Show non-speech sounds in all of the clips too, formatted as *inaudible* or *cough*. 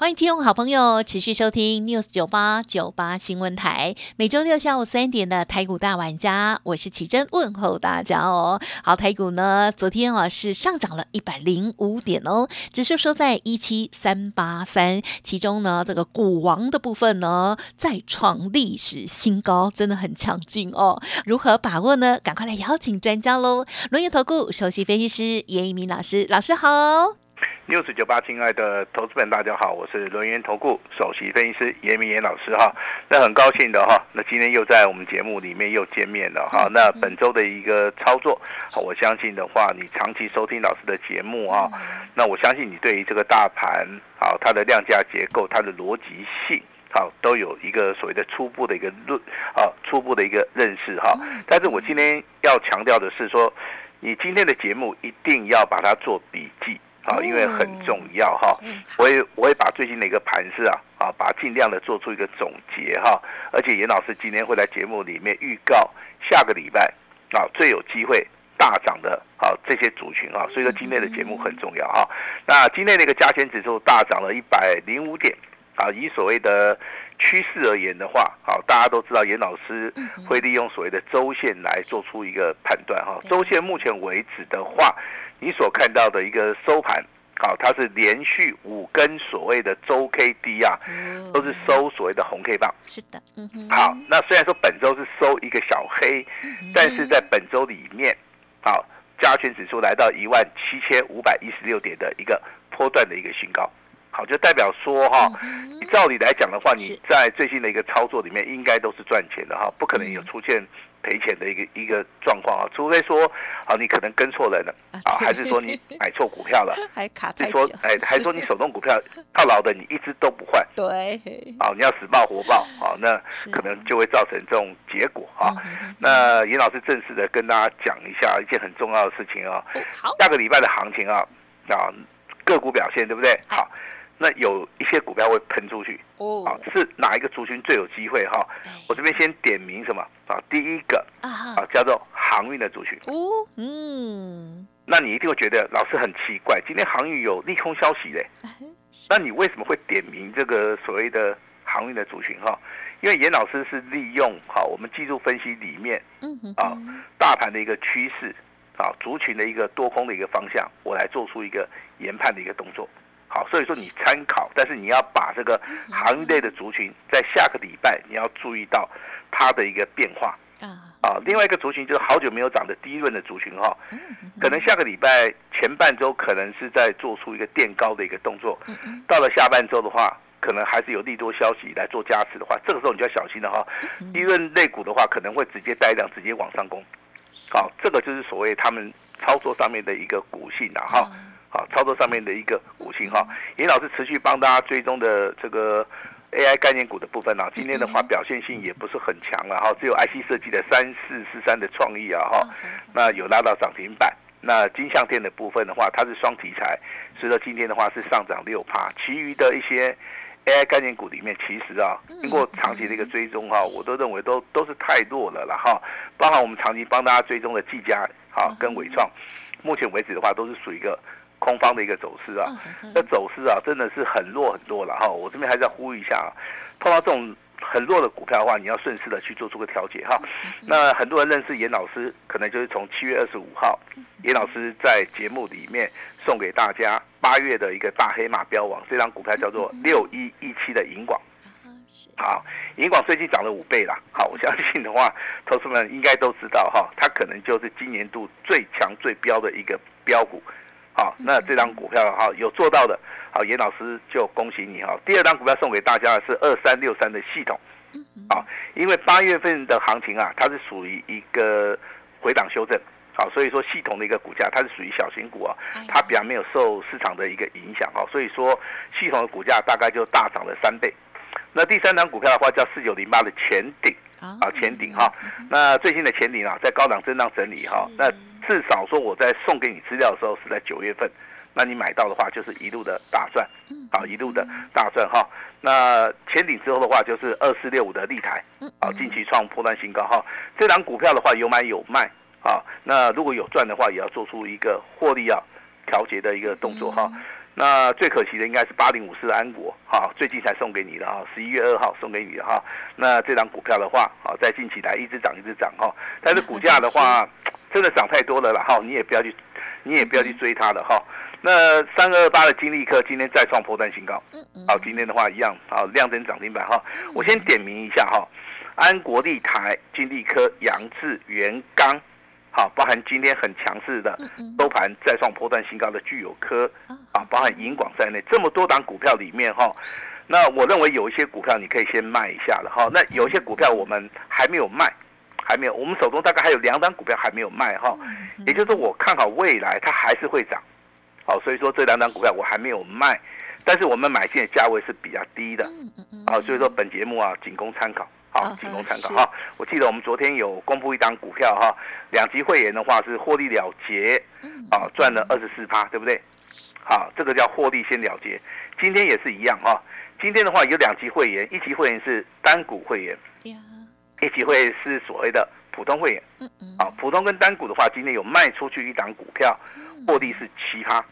欢迎听众好朋友持续收听 News 九八九八新闻台，每周六下午三点的台股大玩家，我是奇珍问候大家哦。好，台股呢，昨天啊是上涨了一百零五点哦，指数收在一七三八三，其中呢这个股王的部分呢再创历史新高，真的很强劲哦。如何把握呢？赶快来邀请专家喽！龙岩投顾首席分析师严一鸣老师，老师好。六四九八，亲爱的投资们，大家好，我是轮源投顾首席分析师严明严老师哈。那很高兴的哈，那今天又在我们节目里面又见面了哈。那本周的一个操作，我相信的话，你长期收听老师的节目啊，那我相信你对于这个大盘啊，它的量价结构、它的逻辑性，好，都有一个所谓的初步的一个论啊，初步的一个认识哈。但是我今天要强调的是说，你今天的节目一定要把它做笔记。啊，因为很重要哈，我也我会把最近的一个盘势啊，啊，把尽量的做出一个总结哈，而且严老师今天会在节目里面预告下个礼拜啊最有机会大涨的啊这些族群啊，所以说今天的节目很重要哈。那今天的一个加权指数大涨了一百零五点啊，以所谓的趋势而言的话，好，大家都知道严老师会利用所谓的周线来做出一个判断哈，周线目前为止的话。你所看到的一个收盘，好，它是连续五根所谓的周 K D 啊，都是收所谓的红 K 棒。是的，嗯哼。好，那虽然说本周是收一个小黑，但是在本周里面，好，加权指数来到一万七千五百一十六点的一个波段的一个新高，好，就代表说哈，照理来讲的话，你在最近的一个操作里面，应该都是赚钱的哈，不可能有出现。赔钱的一个一个状况啊，除非说啊，你可能跟错人了啊，还是说你 *laughs* 买错股票了，还卡太说哎，还说你手动股票套牢的，你一直都不换，对，啊，你要死抱活抱啊，那可能就会造成这种结果啊。那严老师正式的跟大家讲一下一件很重要的事情啊，好，下个礼拜的行情啊，啊，个股表现对不对？好。那有一些股票会喷出去，哦，啊，是哪一个族群最有机会哈？我这边先点名什么啊？第一个啊，叫做航运的族群。哦，嗯，那你一定会觉得老师很奇怪，今天航运有利空消息嘞，*laughs* 那你为什么会点名这个所谓的航运的族群哈？因为严老师是利用好我们技术分析里面，嗯啊，大盘的一个趋势啊，族群的一个多空的一个方向，我来做出一个研判的一个动作。好，所以说你参考，但是你要把这个行业类的族群，在下个礼拜你要注意到它的一个变化啊。啊，另外一个族群就是好久没有涨的低润的族群哈，可能下个礼拜前半周可能是在做出一个垫高的一个动作，到了下半周的话，可能还是有利多消息来做加持的话，这个时候你就要小心了哈。低润类股的话，可能会直接带量直接往上攻。好，这个就是所谓他们操作上面的一个股性啊哈。好，操作上面的一个股型哈，严老师持续帮大家追踪的这个 AI 概念股的部分啊，今天的话表现性也不是很强了哈，只有 IC 设计的三四四三的创意啊哈，那有拉到涨停板。那金相店的部分的话，它是双题材，所以说今天的话是上涨六趴。其余的一些 AI 概念股里面，其实啊，经过长期的一个追踪哈，我都认为都都是太弱了了哈。包含我们长期帮大家追踪的技嘉哈跟伟创，目前为止的话都是属于一个。空方的一个走势啊，那走势啊真的是很弱很弱了哈。我这边还是要呼吁一下啊，碰到这种很弱的股票的话，你要顺势的去做出个调节哈。那很多人认识严老师，可能就是从七月二十五号，严老师在节目里面送给大家八月的一个大黑马标王，这张股票叫做六一一七的银广。好，银广最近涨了五倍了。好，我相信的话，投资们应该都知道哈，它可能就是今年度最强最标的一个标股。好，那这张股票哈有做到的，好，严老师就恭喜你哈。第二张股票送给大家的是二三六三的系统，啊，因为八月份的行情啊，它是属于一个回档修正，好，所以说系统的一个股价它是属于小型股啊，它比较没有受市场的一个影响哈，所以说系统的股价大概就大涨了三倍。那第三张股票的话叫四九零八的前顶，啊前顶哈。那最新的前顶啊，在高档震荡整理哈。那至少说我在送给你资料的时候是在九月份，那你买到的话就是一路的大赚，啊一路的大赚哈。那前顶之后的话就是二四六五的立台，好近期创破断新高哈。这档股票的话有买有卖啊。那如果有赚的话，也要做出一个获利要调节的一个动作哈。那最可惜的应该是八零五四的安国，哈，最近才送给你的哈，十一月二号送给你的哈。那这张股票的话，好，在近期来一直涨一直涨哈，但是股价的话，真的涨太多了啦，哈，你也不要去，你也不要去追它了哈。那三二二八的金利科今天再创破断新高，好，今天的话一样，好，量增涨停板哈。我先点名一下哈，安国立台、金利科、杨志、元刚。好，包含今天很强势的收盘再创破断新高的具有科啊，包含银广在内这么多档股票里面哈，那我认为有一些股票你可以先卖一下了哈。那有一些股票我们还没有卖，还没有，我们手中大概还有两档股票还没有卖哈。也就是说，我看好未来它还是会涨，好，所以说这两档股票我还没有卖，但是我们买进的价位是比较低的，啊，所以说本节目啊仅供参考。好，仅供参考哈。我记得我们昨天有公布一张股票哈，两级会员的话是获利了结，啊，赚了二十四趴，对不对？好，这个叫获利先了结。今天也是一样哈。今天的话有两级会员，一级会员是单股会员，一起会是所谓的普通会员。啊，普通跟单股的话，今天有卖出去一档股票，获利是七趴。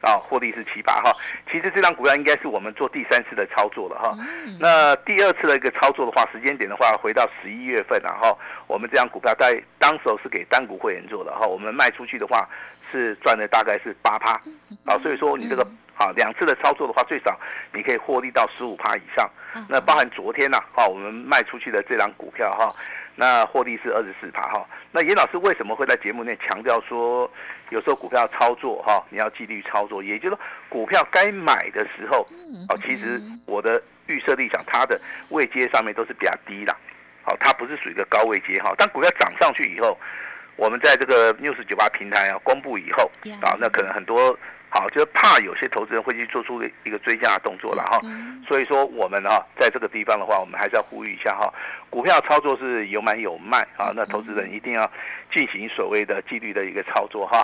啊，获利是七八哈，其实这张股票应该是我们做第三次的操作了哈。那第二次的一个操作的话，时间点的话，回到十一月份然后我们这张股票在当时候是给单股会员做的哈，我们卖出去的话是赚了大概是八趴，啊，所以说你这个。啊，两次的操作的话，最少你可以获利到十五趴以上。那包含昨天呐，哈，我们卖出去的这张股票哈，那获利是二十四趴哈。那严老师为什么会在节目内强调说，有时候股票操作哈，你要纪律操作，也就是说股票该买的时候，哦，其实我的预设立场，它的位阶上面都是比较低的，好，它不是属于一个高位阶哈。当股票涨上去以后，我们在这个 news 九八平台啊公布以后，啊，那可能很多。好，就是怕有些投资人会去做出一个追加的动作了哈，所以说我们啊在这个地方的话，我们还是要呼吁一下哈，股票操作是有买有卖啊，那投资人一定要进行所谓的纪律的一个操作哈。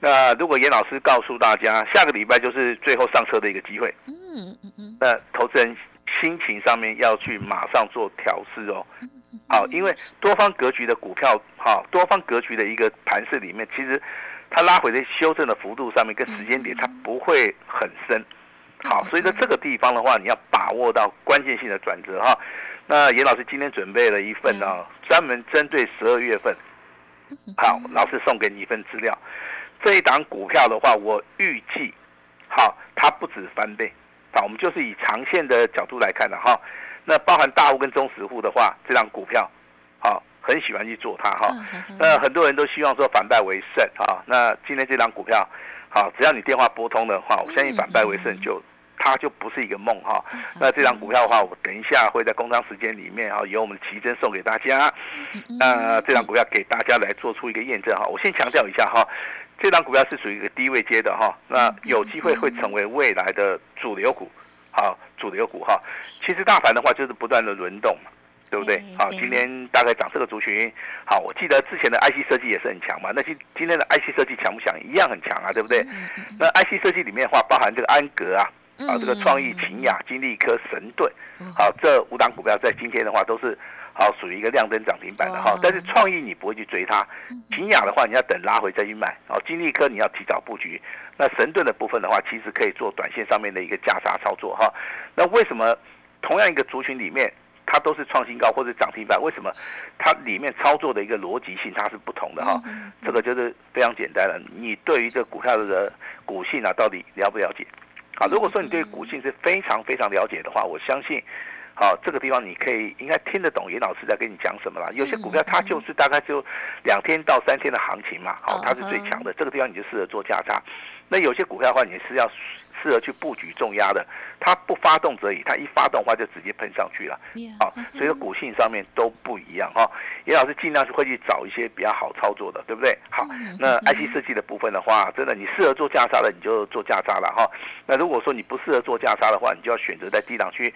那如果严老师告诉大家，下个礼拜就是最后上车的一个机会，嗯嗯嗯，那投资人心情上面要去马上做调试哦。好，因为多方格局的股票，哈，多方格局的一个盘势里面，其实。它拉回的修正的幅度上面跟时间点，它不会很深，好，所以在这个地方的话，你要把握到关键性的转折哈。那严老师今天准备了一份呢，专门针对十二月份，好，老师送给你一份资料。这一档股票的话，我预计，好，它不止翻倍，好，我们就是以长线的角度来看的哈。那包含大户跟中实户的话，这张股票，好。很喜欢去做它哈，那很多人都希望说反败为胜啊。那今天这张股票，好，只要你电话拨通的话，我相信反败为胜就它就不是一个梦哈。那这张股票的话，我等一下会在工商时间里面哈，由我们的奇珍送给大家。那这张股票给大家来做出一个验证哈。我先强调一下哈，这张股票是属于一个低位接的哈，那有机会会成为未来的主流股，好，主流股哈。其实大盘的话就是不断的轮动嘛。对不对？好，今天大概涨这个族群。好，我记得之前的 IC 设计也是很强嘛。那今今天的 IC 设计强不强？一样很强啊，对不对？那 IC 设计里面的话，包含这个安格啊，啊，这个创意、秦雅、金利科、神盾，好，这五档股票在今天的话都是好属于一个亮灯涨停板的哈。但是创意你不会去追它，秦雅的话你要等拉回再去买。哦，金利科你要提早布局。那神盾的部分的话，其实可以做短线上面的一个价差操作哈。那为什么同样一个族群里面？它都是创新高或者涨停板，为什么？它里面操作的一个逻辑性它是不同的哈，这个就是非常简单了。你对于这股票的股性啊，到底了不了解？啊，如果说你对股性是非常非常了解的话，我相信，好这个地方你可以应该听得懂严老师在跟你讲什么了。有些股票它就是大概就两天到三天的行情嘛，好，它是最强的，这个地方你就适合做价差。那有些股票的话，你是要。适合去布局重压的，它不发动则已，它一发动的话就直接喷上去了。好，所以说股性上面都不一样哈。严老师尽量是会去找一些比较好操作的，对不对？好，那 IC 设计的部分的话，真的你适合做价差的，你就做价差了哈。那如果说你不适合做价差的话，你就要选择在低档区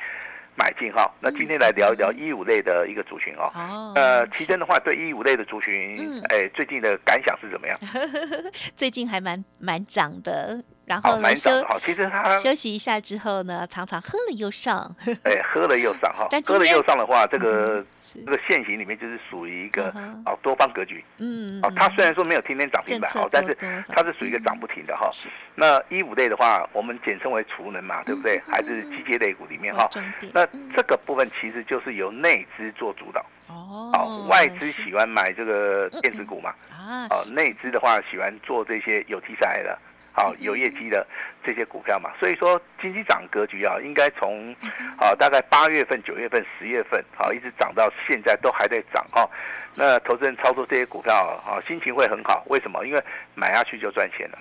买进哈。那今天来聊一聊一五类的一个族群哦。哦。呃，奇珍的话，对一五类的族群，哎，最近的感想是怎么样？*laughs* 最近还蛮蛮涨的。然后呢休好，其实他休息一下之后呢，常常喝了又上。*laughs* 哎，喝了又上哈，喝了又上的话，这个这个现形里面就是属于一个哦多方格局。嗯哦，它虽然说没有天天涨停板哦，但是它是属于一个涨不停的哈。那一五类的话，我们简称为储能嘛，对不对？还是机械类股里面哈。那这个部分其实就是由内资做主导。哦。哦，外资喜欢买这个电子股嘛。啊。哦，内资的话喜欢做这些有题材的。好，有业绩的这些股票嘛，所以说经济涨格局啊，应该从啊大概八月份、九月份、十月份，好一直涨到现在都还在涨哈。那投资人操作这些股票啊，心情会很好，为什么？因为买下去就赚钱了。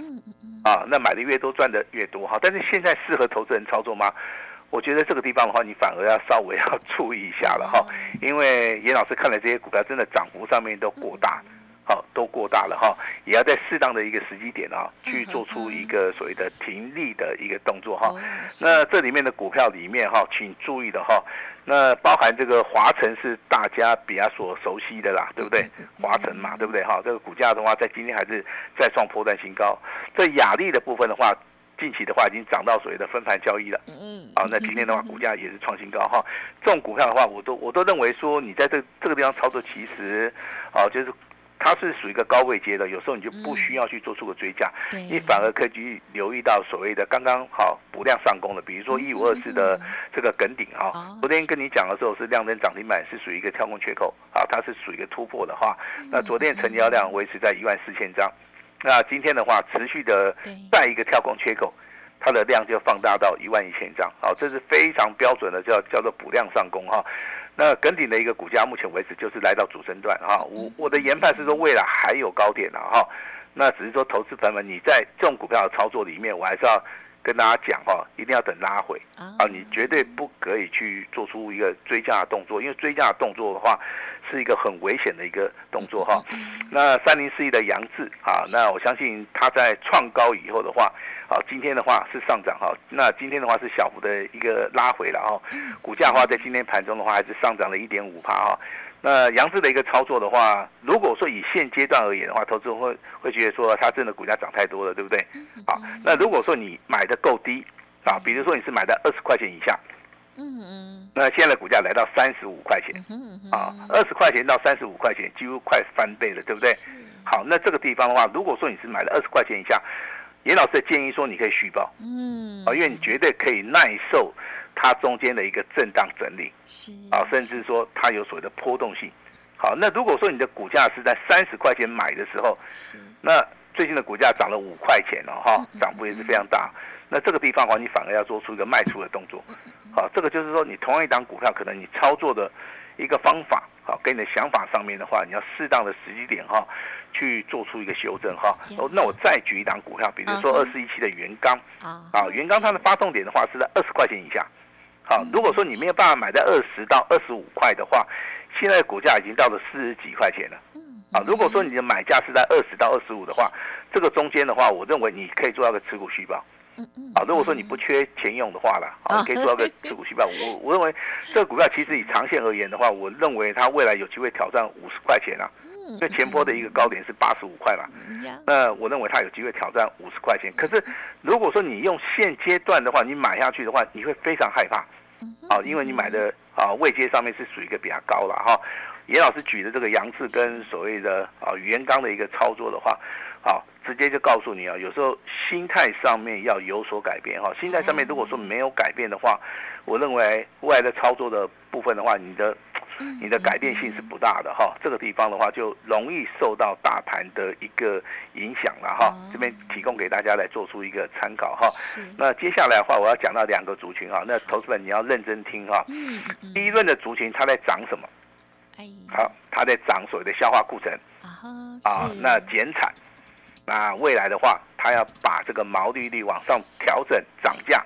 啊，那买的越多赚的越多哈。但是现在适合投资人操作吗？我觉得这个地方的话，你反而要稍微要 *laughs* 注意一下了哈，因为严老师看了这些股票，真的涨幅上面都过大。好，都过大了哈，也要在适当的一个时机点啊，去做出一个所谓的停利的一个动作哈。那这里面的股票里面哈，请注意的哈，那包含这个华晨是大家比较所熟悉的啦，对不对？华晨嘛，对不对哈？这个股价的话，在今天还是再创破断新高。这雅丽的部分的话，近期的话已经涨到所谓的分盘交易了。嗯。啊，那今天的话，股价也是创新高哈。这种股票的话，我都我都认为说，你在这这个地方操作，其实啊，就是。它是属于一个高位阶的，有时候你就不需要去做出个追加，你反而可以去留意到所谓的刚刚好补量上攻的，比如说一五二四的这个梗顶哈。昨天跟你讲的时候是量灯涨停板，是属于一个跳空缺口啊，它是属于一个突破的话，那昨天成交量维持在一万四千张，那今天的话持续的再一个跳空缺口，它的量就放大到一万一千张，好，这是非常标准的叫叫做补量上攻哈。那耿鼎的一个股价，目前为止就是来到主升段哈。我我的研判是说，未来还有高点呢哈。那只是说，投资朋友们，你在这种股票的操作里面，我还是要跟大家讲哈，一定要等拉回啊，你绝对不可以去做出一个追加的动作，因为追加的动作的话，是一个很危险的一个动作哈。那三零四一的杨志啊，那我相信它在创高以后的话。好，今天的话是上涨哈，那今天的话是小幅的一个拉回了哈，股价的话在今天盘中的话还是上涨了一点五帕哈。那杨志的一个操作的话，如果说以现阶段而言的话，投资人会会觉得说它真的股价涨太多了，对不对？好，那如果说你买的够低啊，比如说你是买在二十块钱以下，嗯嗯，那现在的股价来到三十五块钱，啊，二十块钱到三十五块钱，几乎快翻倍了，对不对？好，那这个地方的话，如果说你是买了二十块钱以下。严老师的建议说，你可以续报，嗯，啊，因为你绝对可以耐受它中间的一个震荡整理，啊，甚至说它有所谓的波动性。好，那如果说你的股价是在三十块钱买的时候，是。那最近的股价涨了五块钱了哈，涨幅也是非常大。那这个地方的话，你反而要做出一个卖出的动作。好，这个就是说，你同样一档股票，可能你操作的一个方法，好，跟你的想法上面的话，你要适当的时机点哈。去做出一个修正哈，哦，那我再举一档股票，比如说二四一七的元刚。啊，元刚它的发动点的话是在二十块钱以下，好，如果说你没有办法买在二十到二十五块的话，现在股价已经到了四十几块钱了，啊，如果说你的买价是在二十到二十五的话，这个中间的话，我认为你可以做到个持股续报，啊，如果说你不缺钱用的话了，啊，可以做到个持股续报，我我认为这个股票其实以长线而言的话，我认为它未来有机会挑战五十块钱啊。因为前波的一个高点是八十五块嘛，那我认为它有机会挑战五十块钱。可是如果说你用现阶段的话，你买下去的话，你会非常害怕，啊，因为你买的啊位阶上面是属于一个比较高了哈。严老师举的这个杨志跟所谓的啊元刚的一个操作的话，好，直接就告诉你啊，有时候心态上面要有所改变哈。心态上面如果说没有改变的话，我认为未来的操作的部分的话，你的。你的改变性是不大的哈，这个地方的话就容易受到大盘的一个影响了哈。这边提供给大家来做出一个参考哈。那接下来的话，我要讲到两个族群哈。那投资本你要认真听哈。嗯。第一轮的族群它在涨什么？好，它在涨所谓的消化库存啊。那减产。那未来的话，它要把这个毛利率往上调整，涨价，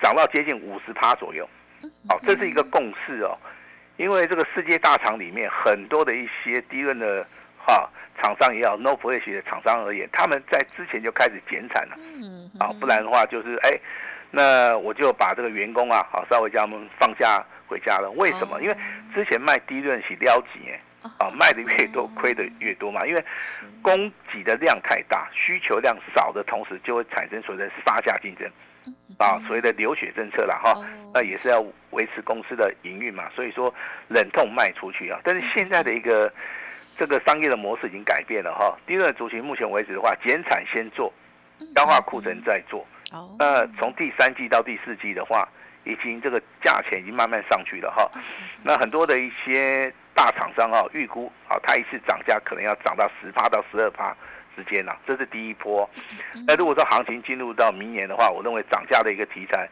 涨到接近五十趴左右。好，这是一个共识哦。因为这个世界大厂里面很多的一些低润的哈厂商也好，no fresh 的厂商而言，他们在之前就开始减产了，嗯，啊，不然的话就是哎，那我就把这个员工啊，好稍微叫他们放假回家了。为什么？因为之前卖低润是撩几哎，啊，卖的越多亏的越多嘛。因为供给的量太大，需求量少的同时，就会产生所谓的杀价竞争，啊，所谓的流血政策了哈。那也是要维持公司的营运嘛。所以说忍痛卖出去啊。但是现在的一个这个商业的模式已经改变了哈。第二族群目前为止的话，减产先做，消化库存再做。那从第三季到第四季的话，已经这个价钱已经慢慢上去了哈。那很多的一些大厂商啊，预估啊，它一次涨价可能要涨到十趴到十二趴之间呢，这是第一波。那如果说行情进入到明年的话，我认为涨价的一个题材，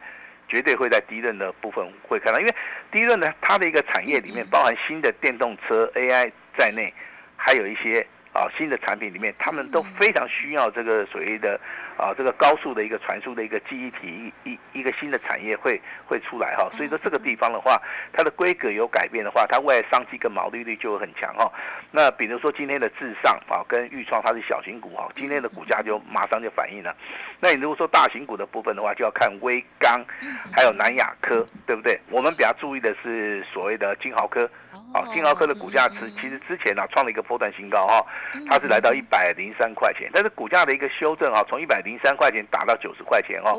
绝对会在低润的部分会看到，因为低润呢，它的一个产业里面包含新的电动车 AI 在内，还有一些。啊，新的产品里面，他们都非常需要这个所谓的啊，这个高速的一个传输的一个记忆体，一一个新的产业会会出来哈。所以说这个地方的话，它的规格有改变的话，它未来商机跟毛利率就会很强哈。那比如说今天的智尚啊，跟豫创它是小型股哈，今天的股价就马上就反映了。那你如果说大型股的部分的话，就要看微刚，还有南亚科，对不对？我们比较注意的是所谓的金豪科，啊，金豪科的股价是其实之前呢创了一个波段新高哈。它是来到一百零三块钱，但是股价的一个修正啊，从一百零三块钱打到九十块钱哦，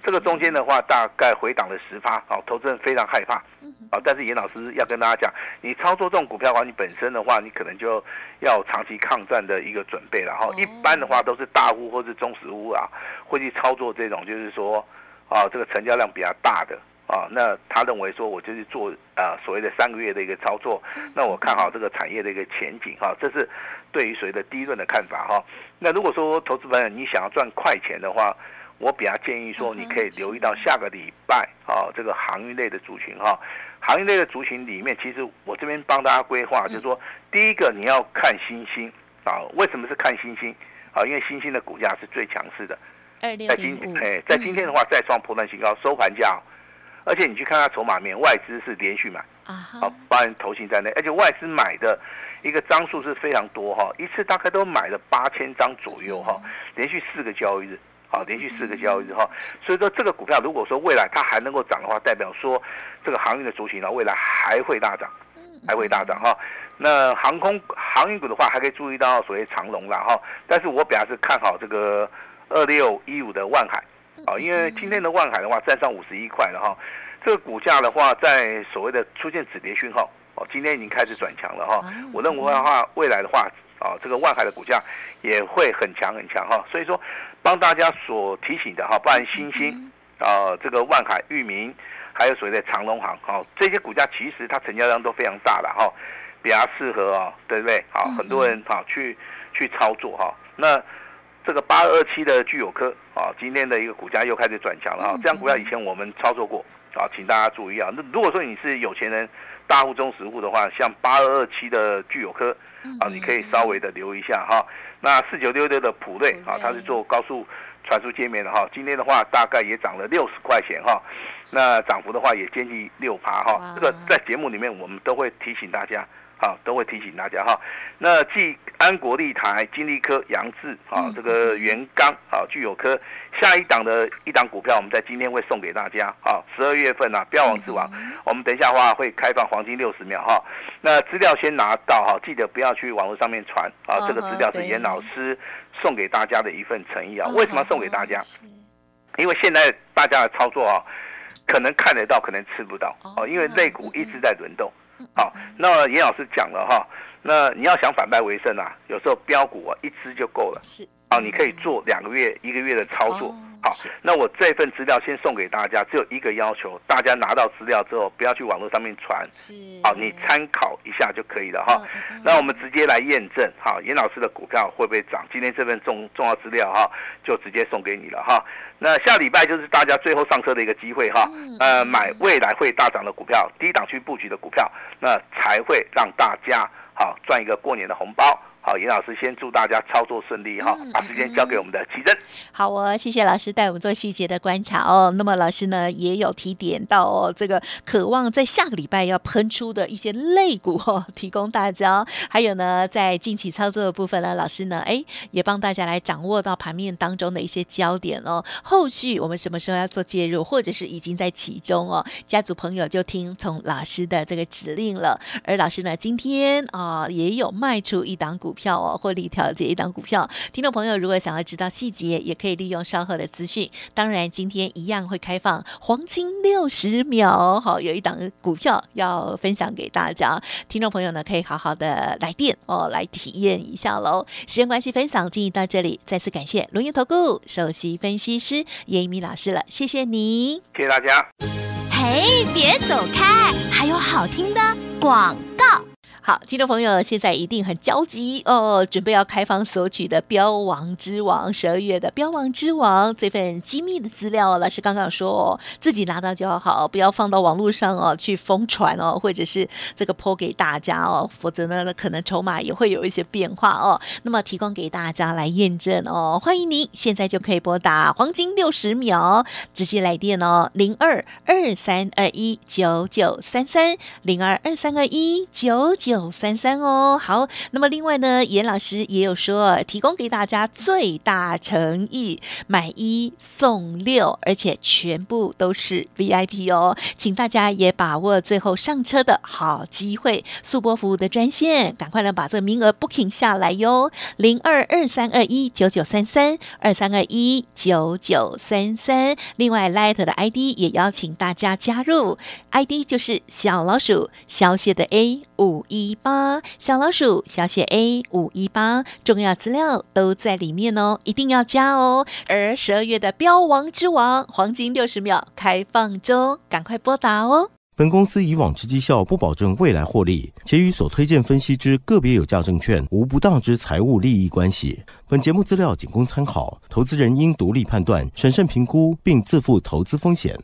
这个中间的话大概回档了十趴，哦，投资人非常害怕，啊，但是严老师要跟大家讲，你操作这种股票的话，你本身的话，你可能就要长期抗战的一个准备了哈。一般的话都是大户或是中实户啊，会去操作这种，就是说，啊，这个成交量比较大的。啊，那他认为说，我就是做啊所谓的三个月的一个操作，那我看好这个产业的一个前景哈，这是对于谁的第一轮的看法哈。那如果说投资朋友你想要赚快钱的话，我比较建议说，你可以留意到下个礼拜啊这个航运类的族群哈，航运类的族群里面，其实我这边帮大家规划，就是说第一个你要看星星啊，为什么是看星星啊？因为星星的股价是最强势的，在今哎在今天的话再创破断新高，收盘价。而且你去看它筹码面，外资是连续买啊，好，包含投信在内，而且外资买的一个张数是非常多哈，一次大概都买了八千张左右哈，连续四个交易日，好，连续四个交易日哈，所以说这个股票如果说未来它还能够涨的话，代表说这个航运的族群呢，未来还会大涨，还会大涨哈。那航空航运股的话，还可以注意到所谓长龙啦哈，但是我比较是看好这个二六一五的万海。啊，因为今天的万海的话站上五十一块了哈，这个股价的话在所谓的出现止跌讯号哦，今天已经开始转强了哈。我认为的话，未来的话啊，这个万海的股价也会很强很强哈。所以说，帮大家所提醒的哈，不然新兴啊，这个万海、域名，还有所谓的长隆行哈，这些股价其实它成交量都非常大的哈，比较适合啊，对不对？好，很多人哈去去操作哈，那。这个八二七的聚友科啊，今天的一个股价又开始转强了啊！这样股票以前我们操作过啊，请大家注意啊。那如果说你是有钱人、大户中实户的话，像八二二七的聚友科啊，你可以稍微的留一下哈。那四九六六的普瑞啊，它是做高速传输界面的哈，今天的话大概也涨了六十块钱哈。那涨幅的话也接近六趴哈。这个在节目里面我们都会提醒大家。啊，都会提醒大家哈。那继安国立台、金利科、杨志啊，这个元刚啊，具有科下一档的一档股票，我们在今天会送给大家啊。十二月份啊，标王之王，我们等一下的话会开放黄金六十秒哈。那资料先拿到哈，记得不要去网络上面传啊。这个资料是严老师送给大家的一份诚意啊。为什么要送给大家？因为现在大家的操作啊，可能看得到，可能吃不到哦。因为类股一直在轮动。好，那严老师讲了哈，那你要想反败为胜啊，有时候标股啊一只就够了，是。啊，你可以做两个月、一个月的操作。好，那我这份资料先送给大家，只有一个要求，大家拿到资料之后不要去网络上面传，是，好，你参考一下就可以了哈。那我们直接来验证，好，严老师的股票会不会涨？今天这份重重要资料哈，就直接送给你了哈。那下礼拜就是大家最后上车的一个机会哈，呃，买未来会大涨的股票，低档区布局的股票，那才会让大家好赚一个过年的红包。好，严老师先祝大家操作顺利哈，把时间交给我们的奇珍。好哦，谢谢老师带我们做细节的观察哦。那么老师呢也有提点到哦，这个渴望在下个礼拜要喷出的一些类股哦，提供大家。还有呢，在近期操作的部分呢，老师呢哎也帮大家来掌握到盘面当中的一些焦点哦。后续我们什么时候要做介入，或者是已经在其中哦，家族朋友就听从老师的这个指令了。而老师呢今天啊也有卖出一档股。票哦，获利调节一档股票，听众朋友如果想要知道细节，也可以利用稍后的资讯。当然，今天一样会开放黄金六十秒，好，有一档股票要分享给大家。听众朋友呢，可以好好的来电哦，来体验一下喽。时间关系，分享进行到这里，再次感谢龙岩投顾首席分析师叶一米老师了，谢谢你，谢谢大家。嘿，别走开，还有好听的广告。好，听众朋友，现在一定很焦急哦，准备要开放索取的《标王之王》十二月的《标王之王》这份机密的资料。老师刚刚说哦，自己拿到就好，不要放到网络上哦，去疯传哦，或者是这个泼给大家哦，否则呢，可能筹码也会有一些变化哦。*laughs* 那么提供给大家来验证哦，欢迎您现在就可以拨打黄金六十秒，直接来电哦，零二二三二一九九三三零二二三二一九九。九三三哦，好，那么另外呢，严老师也有说，提供给大家最大诚意，买一送六，而且全部都是 VIP 哦，请大家也把握最后上车的好机会，速播服务的专线，赶快呢把这个名额 booking 下来哟，零二二三二一九九三三二三二一九九三三，另外 Light 的 ID 也邀请大家加入，ID 就是小老鼠小写的 A 五一。一八小老鼠小写 A 五一八，重要资料都在里面哦，一定要加哦。而十二月的标王之王黄金六十秒开放中，赶快拨打哦。本公司以往之绩效不保证未来获利，且与所推荐分析之个别有价证券无不当之财务利益关系。本节目资料仅供参考，投资人应独立判断、审慎评估，并自负投资风险。